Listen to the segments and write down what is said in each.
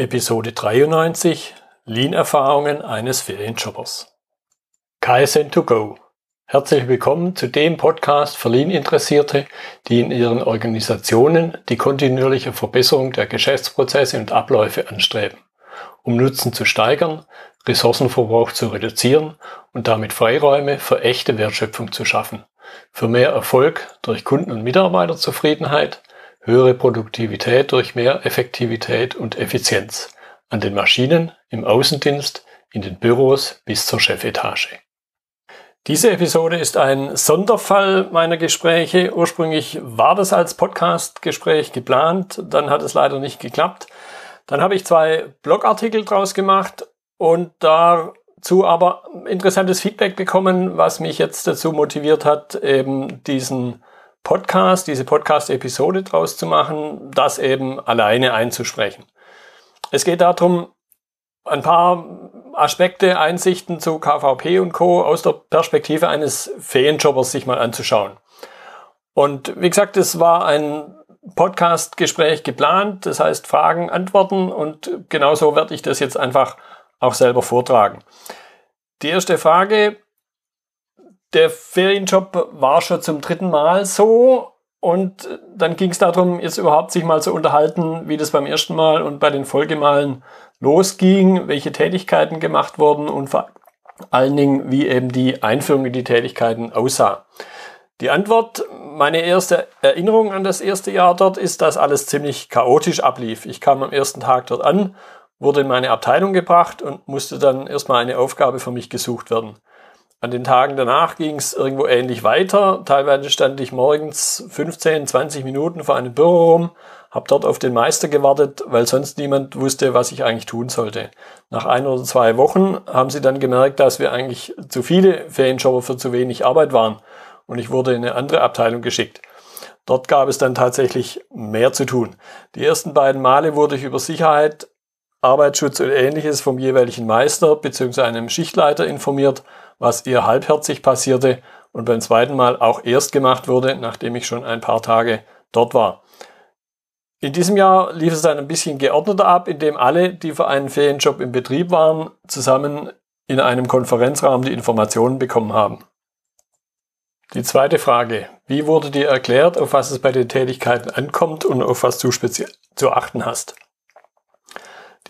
Episode 93 Lean-Erfahrungen eines Ferienjobbers. KSN2Go. Herzlich willkommen zu dem Podcast für Lean-Interessierte, die in ihren Organisationen die kontinuierliche Verbesserung der Geschäftsprozesse und Abläufe anstreben, um Nutzen zu steigern, Ressourcenverbrauch zu reduzieren und damit Freiräume für echte Wertschöpfung zu schaffen, für mehr Erfolg durch Kunden- und Mitarbeiterzufriedenheit, höhere Produktivität durch mehr Effektivität und Effizienz an den Maschinen, im Außendienst, in den Büros bis zur Chefetage. Diese Episode ist ein Sonderfall meiner Gespräche. Ursprünglich war das als Podcast-Gespräch geplant, dann hat es leider nicht geklappt. Dann habe ich zwei Blogartikel draus gemacht und dazu aber interessantes Feedback bekommen, was mich jetzt dazu motiviert hat, eben diesen Podcast, diese Podcast-Episode draus zu machen, das eben alleine einzusprechen. Es geht darum, ein paar Aspekte, Einsichten zu KVP und Co. aus der Perspektive eines Ferienjobbers sich mal anzuschauen. Und wie gesagt, es war ein Podcast-Gespräch geplant, das heißt Fragen, Antworten und genauso werde ich das jetzt einfach auch selber vortragen. Die erste Frage, der Ferienjob war schon zum dritten Mal so und dann ging es darum, jetzt überhaupt sich mal zu unterhalten, wie das beim ersten Mal und bei den Folgemalen losging, welche Tätigkeiten gemacht wurden und vor allen Dingen, wie eben die Einführung in die Tätigkeiten aussah. Die Antwort, meine erste Erinnerung an das erste Jahr dort ist, dass alles ziemlich chaotisch ablief. Ich kam am ersten Tag dort an, wurde in meine Abteilung gebracht und musste dann erstmal eine Aufgabe für mich gesucht werden. An den Tagen danach ging es irgendwo ähnlich weiter. Teilweise stand ich morgens 15, 20 Minuten vor einem Büro rum, habe dort auf den Meister gewartet, weil sonst niemand wusste, was ich eigentlich tun sollte. Nach ein oder zwei Wochen haben sie dann gemerkt, dass wir eigentlich zu viele Ferienjobber für zu wenig Arbeit waren und ich wurde in eine andere Abteilung geschickt. Dort gab es dann tatsächlich mehr zu tun. Die ersten beiden Male wurde ich über Sicherheit, Arbeitsschutz und ähnliches vom jeweiligen Meister bzw. einem Schichtleiter informiert was eher halbherzig passierte und beim zweiten Mal auch erst gemacht wurde, nachdem ich schon ein paar Tage dort war. In diesem Jahr lief es dann ein bisschen geordneter ab, indem alle, die für einen Ferienjob im Betrieb waren, zusammen in einem Konferenzraum die Informationen bekommen haben. Die zweite Frage. Wie wurde dir erklärt, auf was es bei den Tätigkeiten ankommt und auf was du speziell zu achten hast?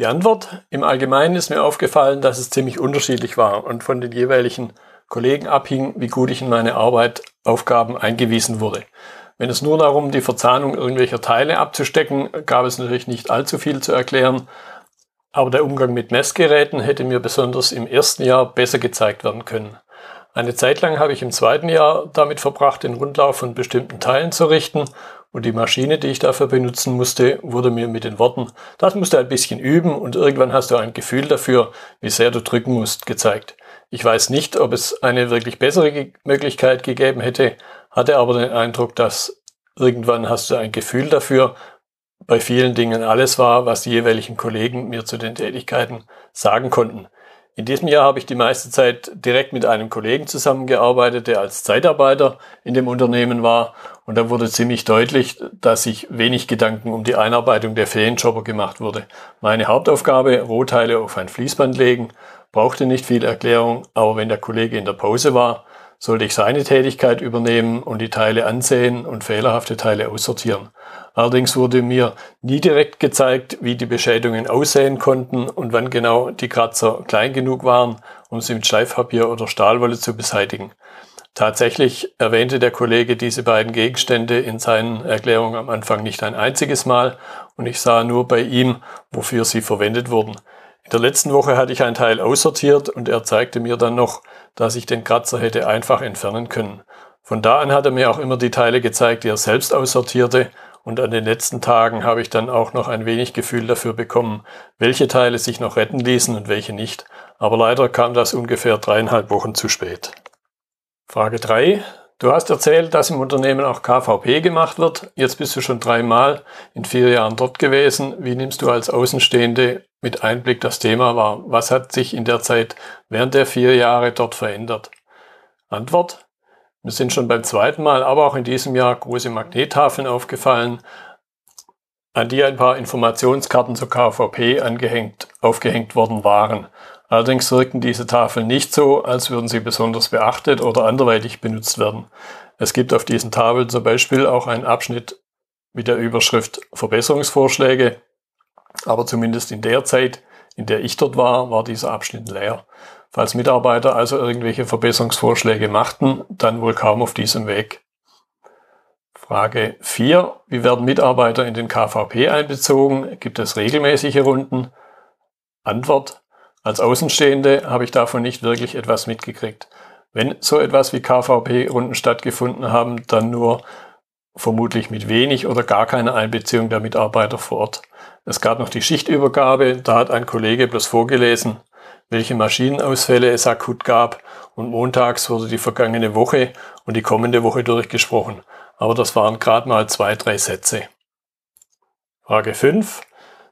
Die Antwort im Allgemeinen ist mir aufgefallen, dass es ziemlich unterschiedlich war und von den jeweiligen Kollegen abhing, wie gut ich in meine Arbeit Aufgaben eingewiesen wurde. Wenn es nur darum, die Verzahnung irgendwelcher Teile abzustecken, gab es natürlich nicht allzu viel zu erklären, aber der Umgang mit Messgeräten hätte mir besonders im ersten Jahr besser gezeigt werden können. Eine Zeit lang habe ich im zweiten Jahr damit verbracht, den Rundlauf von bestimmten Teilen zu richten und die Maschine, die ich dafür benutzen musste, wurde mir mit den Worten, das musst du ein bisschen üben und irgendwann hast du ein Gefühl dafür, wie sehr du drücken musst, gezeigt. Ich weiß nicht, ob es eine wirklich bessere Möglichkeit gegeben hätte, hatte aber den Eindruck, dass irgendwann hast du ein Gefühl dafür, bei vielen Dingen alles war, was die jeweiligen Kollegen mir zu den Tätigkeiten sagen konnten. In diesem Jahr habe ich die meiste Zeit direkt mit einem Kollegen zusammengearbeitet, der als Zeitarbeiter in dem Unternehmen war. Und da wurde ziemlich deutlich, dass sich wenig Gedanken um die Einarbeitung der Ferienjobber gemacht wurde. Meine Hauptaufgabe, Rohteile auf ein Fließband legen, brauchte nicht viel Erklärung, aber wenn der Kollege in der Pause war, sollte ich seine Tätigkeit übernehmen und die Teile ansehen und fehlerhafte Teile aussortieren. Allerdings wurde mir nie direkt gezeigt, wie die Beschädigungen aussehen konnten und wann genau die Kratzer klein genug waren, um sie mit Schleifpapier oder Stahlwolle zu beseitigen. Tatsächlich erwähnte der Kollege diese beiden Gegenstände in seinen Erklärungen am Anfang nicht ein einziges Mal und ich sah nur bei ihm, wofür sie verwendet wurden. In der letzten Woche hatte ich ein Teil aussortiert und er zeigte mir dann noch, dass ich den Kratzer hätte einfach entfernen können. Von da an hat er mir auch immer die Teile gezeigt, die er selbst aussortierte und an den letzten Tagen habe ich dann auch noch ein wenig Gefühl dafür bekommen, welche Teile sich noch retten ließen und welche nicht. Aber leider kam das ungefähr dreieinhalb Wochen zu spät. Frage 3. Du hast erzählt, dass im Unternehmen auch KVP gemacht wird. Jetzt bist du schon dreimal in vier Jahren dort gewesen. Wie nimmst du als Außenstehende mit Einblick das Thema wahr? Was hat sich in der Zeit während der vier Jahre dort verändert? Antwort. Mir sind schon beim zweiten Mal, aber auch in diesem Jahr große Magnettafeln aufgefallen. An die ein paar Informationskarten zur KVP angehängt, aufgehängt worden waren. Allerdings wirkten diese Tafeln nicht so, als würden sie besonders beachtet oder anderweitig benutzt werden. Es gibt auf diesen Tafeln zum Beispiel auch einen Abschnitt mit der Überschrift Verbesserungsvorschläge, aber zumindest in der Zeit, in der ich dort war, war dieser Abschnitt leer. Falls Mitarbeiter also irgendwelche Verbesserungsvorschläge machten, dann wohl kaum auf diesem Weg. Frage 4. Wie werden Mitarbeiter in den KVP einbezogen? Gibt es regelmäßige Runden? Antwort. Als Außenstehende habe ich davon nicht wirklich etwas mitgekriegt. Wenn so etwas wie KVP-Runden stattgefunden haben, dann nur vermutlich mit wenig oder gar keiner Einbeziehung der Mitarbeiter vor Ort. Es gab noch die Schichtübergabe, da hat ein Kollege bloß vorgelesen, welche Maschinenausfälle es akut gab und montags wurde die vergangene Woche und die kommende Woche durchgesprochen. Aber das waren gerade mal zwei, drei Sätze. Frage 5.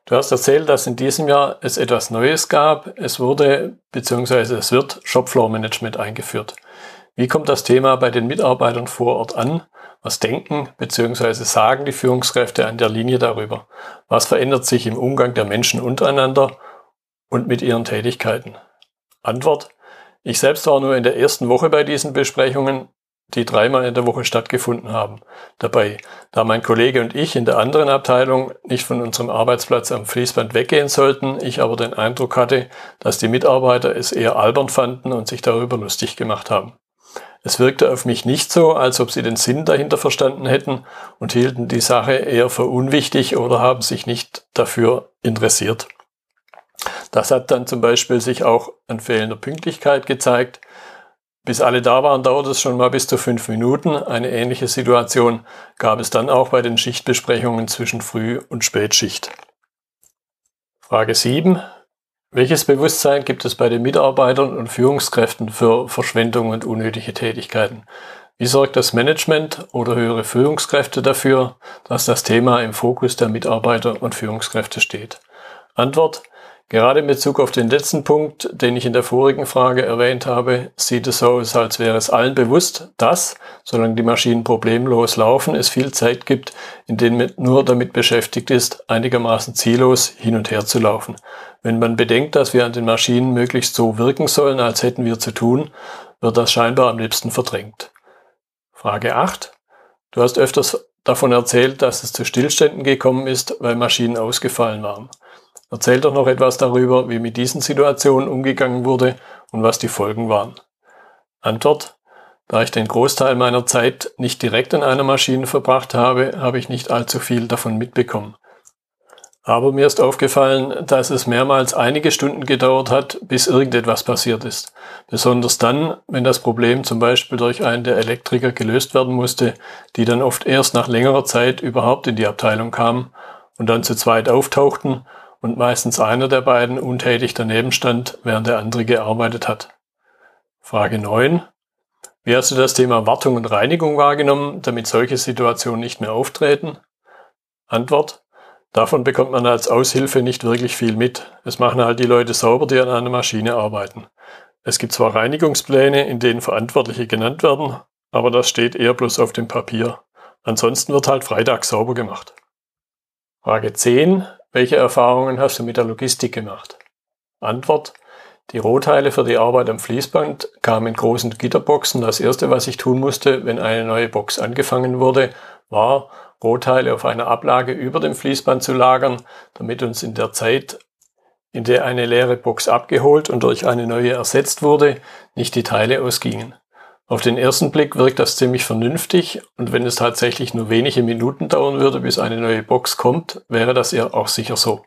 Du hast erzählt, dass in diesem Jahr es etwas Neues gab. Es wurde bzw. es wird Shopfloor Management eingeführt. Wie kommt das Thema bei den Mitarbeitern vor Ort an? Was denken bzw. sagen die Führungskräfte an der Linie darüber? Was verändert sich im Umgang der Menschen untereinander und mit ihren Tätigkeiten? Antwort. Ich selbst war nur in der ersten Woche bei diesen Besprechungen die dreimal in der Woche stattgefunden haben, dabei, da mein Kollege und ich in der anderen Abteilung nicht von unserem Arbeitsplatz am Fließband weggehen sollten, ich aber den Eindruck hatte, dass die Mitarbeiter es eher albern fanden und sich darüber lustig gemacht haben. Es wirkte auf mich nicht so, als ob sie den Sinn dahinter verstanden hätten und hielten die Sache eher für unwichtig oder haben sich nicht dafür interessiert. Das hat dann zum Beispiel sich auch an fehlender Pünktlichkeit gezeigt, bis alle da waren, dauert es schon mal bis zu fünf Minuten. Eine ähnliche Situation gab es dann auch bei den Schichtbesprechungen zwischen Früh- und Spätschicht. Frage 7. Welches Bewusstsein gibt es bei den Mitarbeitern und Führungskräften für Verschwendung und unnötige Tätigkeiten? Wie sorgt das Management oder höhere Führungskräfte dafür, dass das Thema im Fokus der Mitarbeiter und Führungskräfte steht? Antwort. Gerade in Bezug auf den letzten Punkt, den ich in der vorigen Frage erwähnt habe, sieht es so aus, als wäre es allen bewusst, dass, solange die Maschinen problemlos laufen, es viel Zeit gibt, in denen man nur damit beschäftigt ist, einigermaßen ziellos hin und her zu laufen. Wenn man bedenkt, dass wir an den Maschinen möglichst so wirken sollen, als hätten wir zu tun, wird das scheinbar am liebsten verdrängt. Frage 8. Du hast öfters davon erzählt, dass es zu Stillständen gekommen ist, weil Maschinen ausgefallen waren. Erzähl doch noch etwas darüber, wie mit diesen Situationen umgegangen wurde und was die Folgen waren. Antwort. Da ich den Großteil meiner Zeit nicht direkt an einer Maschine verbracht habe, habe ich nicht allzu viel davon mitbekommen. Aber mir ist aufgefallen, dass es mehrmals einige Stunden gedauert hat, bis irgendetwas passiert ist. Besonders dann, wenn das Problem zum Beispiel durch einen der Elektriker gelöst werden musste, die dann oft erst nach längerer Zeit überhaupt in die Abteilung kamen und dann zu zweit auftauchten und meistens einer der beiden untätig daneben stand, während der andere gearbeitet hat. Frage 9. Wie hast du das Thema Wartung und Reinigung wahrgenommen, damit solche Situationen nicht mehr auftreten? Antwort. Davon bekommt man als Aushilfe nicht wirklich viel mit. Es machen halt die Leute sauber, die an einer Maschine arbeiten. Es gibt zwar Reinigungspläne, in denen Verantwortliche genannt werden, aber das steht eher bloß auf dem Papier. Ansonsten wird halt Freitag sauber gemacht. Frage 10. Welche Erfahrungen hast du mit der Logistik gemacht? Antwort. Die Rohteile für die Arbeit am Fließband kamen in großen Gitterboxen. Das erste, was ich tun musste, wenn eine neue Box angefangen wurde, war, Rohteile auf einer Ablage über dem Fließband zu lagern, damit uns in der Zeit, in der eine leere Box abgeholt und durch eine neue ersetzt wurde, nicht die Teile ausgingen. Auf den ersten Blick wirkt das ziemlich vernünftig und wenn es tatsächlich nur wenige Minuten dauern würde, bis eine neue Box kommt, wäre das ja auch sicher so.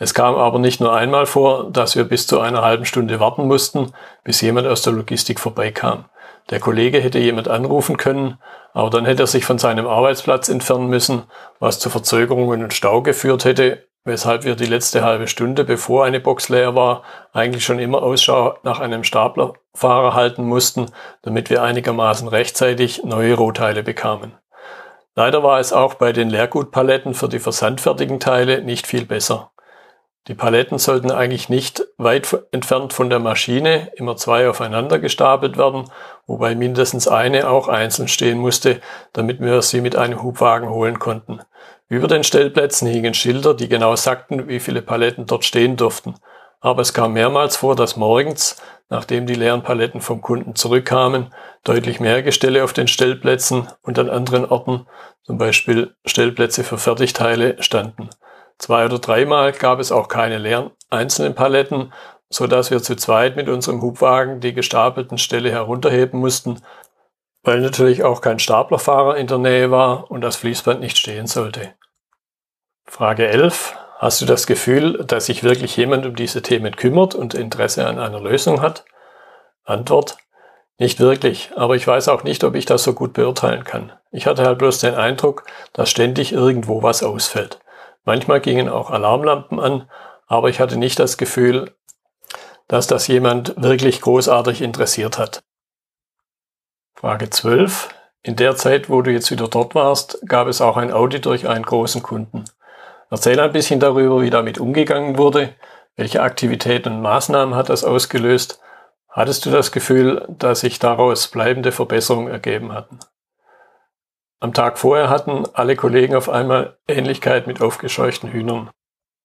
Es kam aber nicht nur einmal vor, dass wir bis zu einer halben Stunde warten mussten, bis jemand aus der Logistik vorbeikam. Der Kollege hätte jemand anrufen können, aber dann hätte er sich von seinem Arbeitsplatz entfernen müssen, was zu Verzögerungen und Stau geführt hätte, weshalb wir die letzte halbe Stunde, bevor eine Box leer war, eigentlich schon immer Ausschau nach einem Staplerfahrer halten mussten, damit wir einigermaßen rechtzeitig neue Rohteile bekamen. Leider war es auch bei den Leergutpaletten für die versandfertigen Teile nicht viel besser. Die Paletten sollten eigentlich nicht weit entfernt von der Maschine, immer zwei aufeinander gestapelt werden, wobei mindestens eine auch einzeln stehen musste, damit wir sie mit einem Hubwagen holen konnten. Über den Stellplätzen hingen Schilder, die genau sagten, wie viele Paletten dort stehen durften. Aber es kam mehrmals vor, dass morgens, nachdem die leeren Paletten vom Kunden zurückkamen, deutlich mehr Gestelle auf den Stellplätzen und an anderen Orten, zum Beispiel Stellplätze für Fertigteile, standen. Zwei oder dreimal gab es auch keine leeren einzelnen Paletten, so dass wir zu zweit mit unserem Hubwagen die gestapelten Ställe herunterheben mussten, weil natürlich auch kein Staplerfahrer in der Nähe war und das Fließband nicht stehen sollte. Frage 11. Hast du das Gefühl, dass sich wirklich jemand um diese Themen kümmert und Interesse an einer Lösung hat? Antwort. Nicht wirklich, aber ich weiß auch nicht, ob ich das so gut beurteilen kann. Ich hatte halt bloß den Eindruck, dass ständig irgendwo was ausfällt. Manchmal gingen auch Alarmlampen an, aber ich hatte nicht das Gefühl, dass das jemand wirklich großartig interessiert hat. Frage 12. In der Zeit, wo du jetzt wieder dort warst, gab es auch ein Audit durch einen großen Kunden. Erzähl ein bisschen darüber, wie damit umgegangen wurde, welche Aktivitäten und Maßnahmen hat das ausgelöst. Hattest du das Gefühl, dass sich daraus bleibende Verbesserungen ergeben hatten? Am Tag vorher hatten alle Kollegen auf einmal Ähnlichkeit mit aufgescheuchten Hühnern.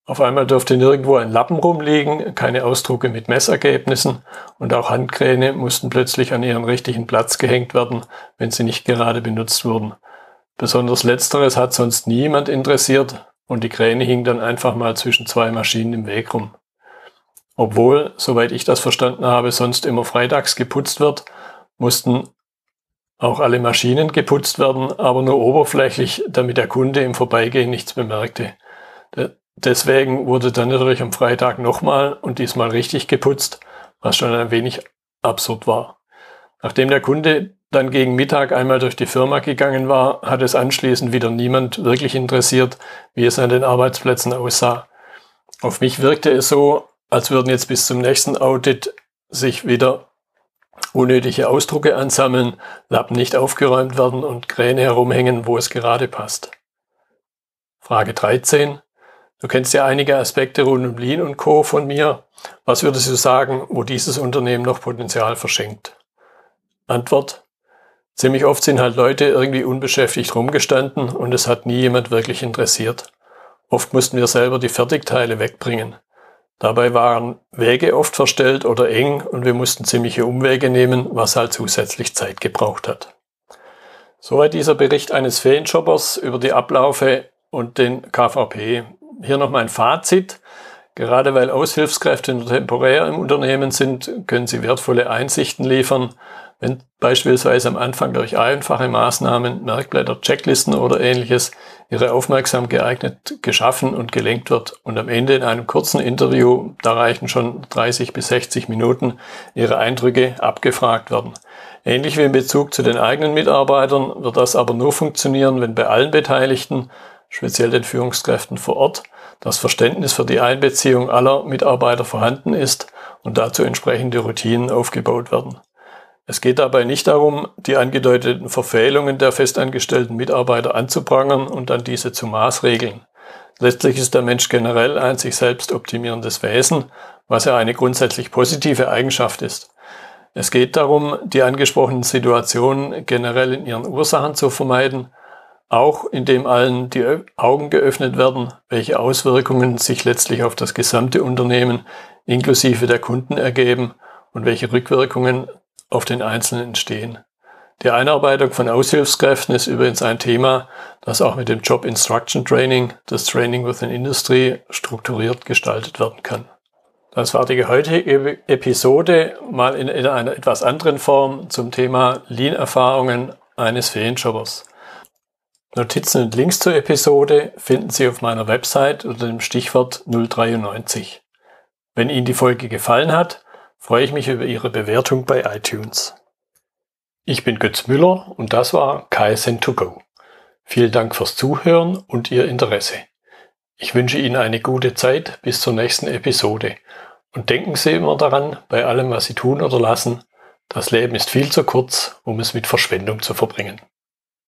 Auf einmal durfte nirgendwo ein Lappen rumliegen, keine Ausdrucke mit Messergebnissen und auch Handkräne mussten plötzlich an ihren richtigen Platz gehängt werden, wenn sie nicht gerade benutzt wurden. Besonders letzteres hat sonst niemand interessiert und die Kräne hing dann einfach mal zwischen zwei Maschinen im Weg rum. Obwohl, soweit ich das verstanden habe, sonst immer freitags geputzt wird, mussten auch alle Maschinen geputzt werden, aber nur oberflächlich, damit der Kunde im Vorbeigehen nichts bemerkte. Deswegen wurde dann natürlich am Freitag nochmal und diesmal richtig geputzt, was schon ein wenig absurd war. Nachdem der Kunde dann gegen Mittag einmal durch die Firma gegangen war, hat es anschließend wieder niemand wirklich interessiert, wie es an den Arbeitsplätzen aussah. Auf mich wirkte es so, als würden jetzt bis zum nächsten Audit sich wieder unnötige Ausdrucke ansammeln, Lappen nicht aufgeräumt werden und Kräne herumhängen, wo es gerade passt. Frage 13. Du kennst ja einige Aspekte rund um Lean und Co. von mir. Was würdest du sagen, wo dieses Unternehmen noch Potenzial verschenkt? Antwort. Ziemlich oft sind halt Leute irgendwie unbeschäftigt rumgestanden und es hat nie jemand wirklich interessiert. Oft mussten wir selber die Fertigteile wegbringen. Dabei waren Wege oft verstellt oder eng und wir mussten ziemliche Umwege nehmen, was halt zusätzlich Zeit gebraucht hat. Soweit dieser Bericht eines Ferienshoppers über die Ablaufe und den KVP hier noch mein Fazit. Gerade weil Aushilfskräfte nur temporär im Unternehmen sind, können sie wertvolle Einsichten liefern, wenn beispielsweise am Anfang durch einfache Maßnahmen, Merkblätter, Checklisten oder ähnliches ihre Aufmerksamkeit geeignet geschaffen und gelenkt wird und am Ende in einem kurzen Interview, da reichen schon 30 bis 60 Minuten, ihre Eindrücke abgefragt werden. Ähnlich wie in Bezug zu den eigenen Mitarbeitern wird das aber nur funktionieren, wenn bei allen Beteiligten speziell den Führungskräften vor Ort, das Verständnis für die Einbeziehung aller Mitarbeiter vorhanden ist und dazu entsprechende Routinen aufgebaut werden. Es geht dabei nicht darum, die angedeuteten Verfehlungen der festangestellten Mitarbeiter anzuprangern und dann diese zu maßregeln. Letztlich ist der Mensch generell ein sich selbst optimierendes Wesen, was ja eine grundsätzlich positive Eigenschaft ist. Es geht darum, die angesprochenen Situationen generell in ihren Ursachen zu vermeiden auch indem allen die Augen geöffnet werden, welche Auswirkungen sich letztlich auf das gesamte Unternehmen inklusive der Kunden ergeben und welche Rückwirkungen auf den Einzelnen entstehen. Die Einarbeitung von Aushilfskräften ist übrigens ein Thema, das auch mit dem Job Instruction Training, das Training within Industry, strukturiert gestaltet werden kann. Das war die heutige Episode mal in einer etwas anderen Form zum Thema Lean-Erfahrungen eines Ferienjobbers. Notizen und Links zur Episode finden Sie auf meiner Website unter dem Stichwort 093. Wenn Ihnen die Folge gefallen hat, freue ich mich über Ihre Bewertung bei iTunes. Ich bin Götz Müller und das war KSN2Go. Vielen Dank fürs Zuhören und Ihr Interesse. Ich wünsche Ihnen eine gute Zeit bis zur nächsten Episode und denken Sie immer daran, bei allem, was Sie tun oder lassen, das Leben ist viel zu kurz, um es mit Verschwendung zu verbringen.